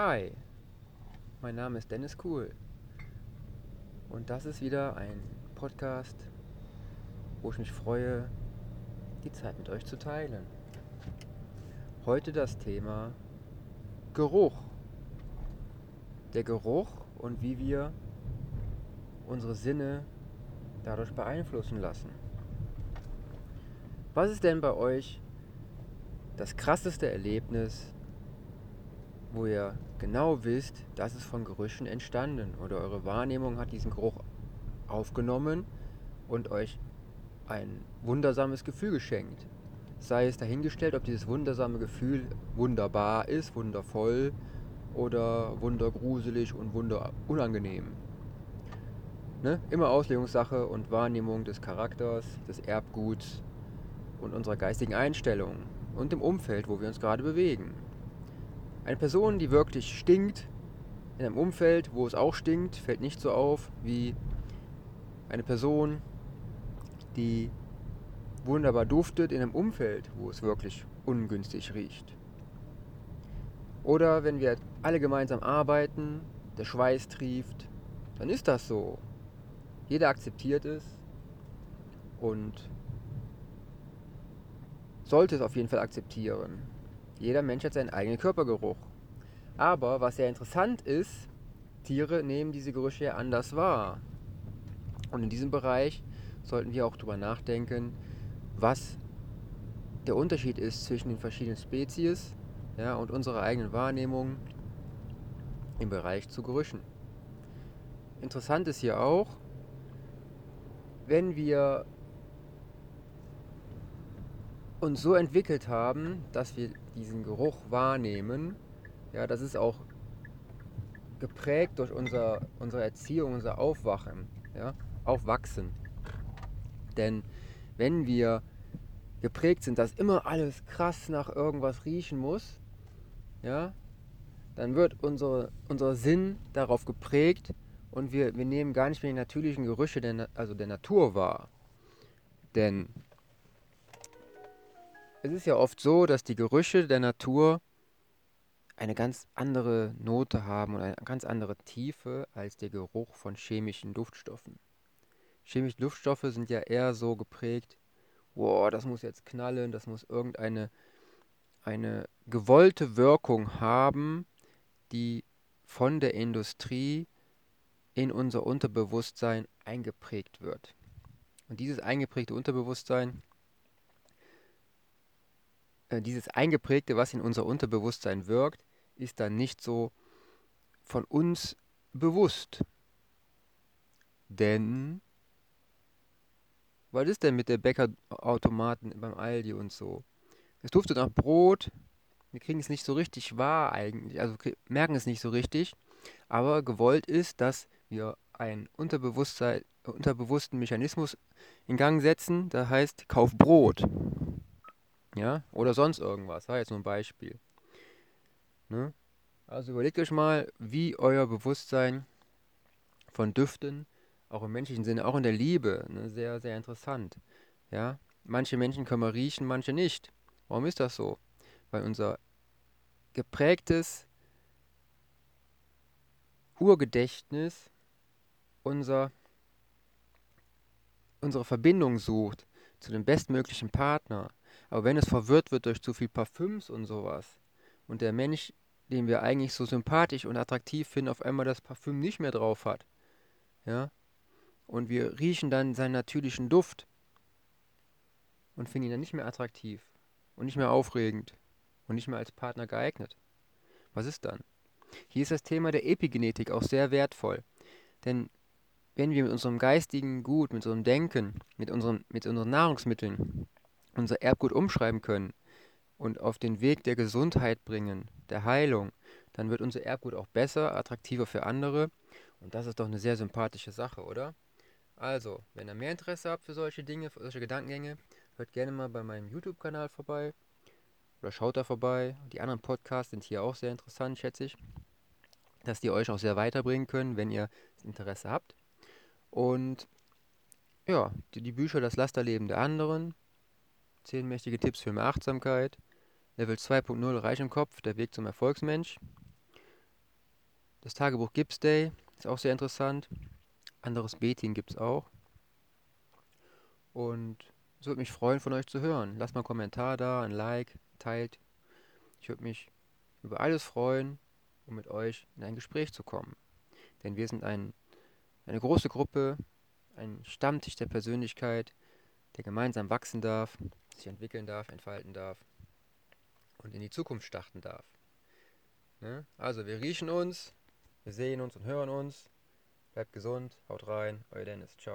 Hi, mein Name ist Dennis Kuhl und das ist wieder ein Podcast, wo ich mich freue, die Zeit mit euch zu teilen. Heute das Thema Geruch. Der Geruch und wie wir unsere Sinne dadurch beeinflussen lassen. Was ist denn bei euch das krasseste Erlebnis, wo ihr genau wisst, das ist von Gerüchen entstanden oder eure Wahrnehmung hat diesen Geruch aufgenommen und euch ein wundersames Gefühl geschenkt. Sei es dahingestellt, ob dieses wundersame Gefühl wunderbar ist, wundervoll oder wundergruselig und wunderunangenehm. Ne? Immer Auslegungssache und Wahrnehmung des Charakters, des Erbguts und unserer geistigen Einstellung und dem Umfeld, wo wir uns gerade bewegen. Eine Person, die wirklich stinkt, in einem Umfeld, wo es auch stinkt, fällt nicht so auf wie eine Person, die wunderbar duftet in einem Umfeld, wo es wirklich ungünstig riecht. Oder wenn wir alle gemeinsam arbeiten, der Schweiß trieft, dann ist das so. Jeder akzeptiert es und sollte es auf jeden Fall akzeptieren. Jeder Mensch hat seinen eigenen Körpergeruch. Aber was sehr interessant ist, Tiere nehmen diese Gerüche ja anders wahr. Und in diesem Bereich sollten wir auch darüber nachdenken, was der Unterschied ist zwischen den verschiedenen Spezies ja, und unserer eigenen Wahrnehmung im Bereich zu Gerüchen. Interessant ist hier auch, wenn wir uns so entwickelt haben, dass wir diesen Geruch wahrnehmen, ja, das ist auch geprägt durch unser, unsere Erziehung, unser Aufwachen, ja, Aufwachsen. Denn wenn wir geprägt sind, dass immer alles krass nach irgendwas riechen muss, ja, dann wird unsere, unser Sinn darauf geprägt und wir, wir nehmen gar nicht mehr die natürlichen Gerüche der, also der Natur wahr. Denn es ist ja oft so, dass die Gerüche der Natur eine ganz andere Note haben und eine ganz andere Tiefe als der Geruch von chemischen Duftstoffen. Chemische Duftstoffe sind ja eher so geprägt, wow, das muss jetzt knallen, das muss irgendeine eine gewollte Wirkung haben, die von der Industrie in unser Unterbewusstsein eingeprägt wird. Und dieses eingeprägte Unterbewusstsein dieses Eingeprägte, was in unser Unterbewusstsein wirkt, ist dann nicht so von uns bewusst. Denn, was ist denn mit der Bäckerautomaten beim Aldi und so? Es duftet nach Brot, wir kriegen es nicht so richtig wahr eigentlich, also merken es nicht so richtig, aber gewollt ist, dass wir einen Unterbewusstsein, unterbewussten Mechanismus in Gang setzen, der heißt Kauf Brot. Ja, oder sonst irgendwas. War jetzt nur ein Beispiel. Ne? Also überlegt euch mal, wie euer Bewusstsein von Düften, auch im menschlichen Sinne, auch in der Liebe, ne, sehr, sehr interessant. Ja, manche Menschen können wir riechen, manche nicht. Warum ist das so? Weil unser geprägtes Urgedächtnis unser, unsere Verbindung sucht zu dem bestmöglichen Partner, aber wenn es verwirrt wird durch zu viel Parfüms und sowas und der Mensch, den wir eigentlich so sympathisch und attraktiv finden, auf einmal das Parfüm nicht mehr drauf hat, ja, und wir riechen dann seinen natürlichen Duft und finden ihn dann nicht mehr attraktiv und nicht mehr aufregend und nicht mehr als Partner geeignet. Was ist dann? Hier ist das Thema der Epigenetik auch sehr wertvoll. Denn wenn wir mit unserem geistigen Gut, mit unserem Denken, mit unseren, mit unseren Nahrungsmitteln unser Erbgut umschreiben können und auf den Weg der Gesundheit bringen, der Heilung, dann wird unser Erbgut auch besser, attraktiver für andere. Und das ist doch eine sehr sympathische Sache, oder? Also, wenn ihr mehr Interesse habt für solche Dinge, für solche Gedankengänge, hört gerne mal bei meinem YouTube-Kanal vorbei oder schaut da vorbei. Die anderen Podcasts sind hier auch sehr interessant, schätze ich, dass die euch auch sehr weiterbringen können, wenn ihr Interesse habt. Und ja, die, die Bücher Das Lasterleben der anderen, 10 mächtige Tipps für mehr Achtsamkeit. Level 2.0 Reich im Kopf, der Weg zum Erfolgsmensch. das Tagebuch Gibbs Day ist auch sehr interessant. Anderes Betin gibt es auch. Und es würde mich freuen, von euch zu hören. Lasst mal einen Kommentar da, ein Like, teilt. Ich würde mich über alles freuen, um mit euch in ein Gespräch zu kommen. Denn wir sind ein, eine große Gruppe, ein Stammtisch der Persönlichkeit, der gemeinsam wachsen darf, sich entwickeln darf, entfalten darf und in die Zukunft starten darf. Ne? Also wir riechen uns, wir sehen uns und hören uns. Bleibt gesund, haut rein, euer Dennis, ciao.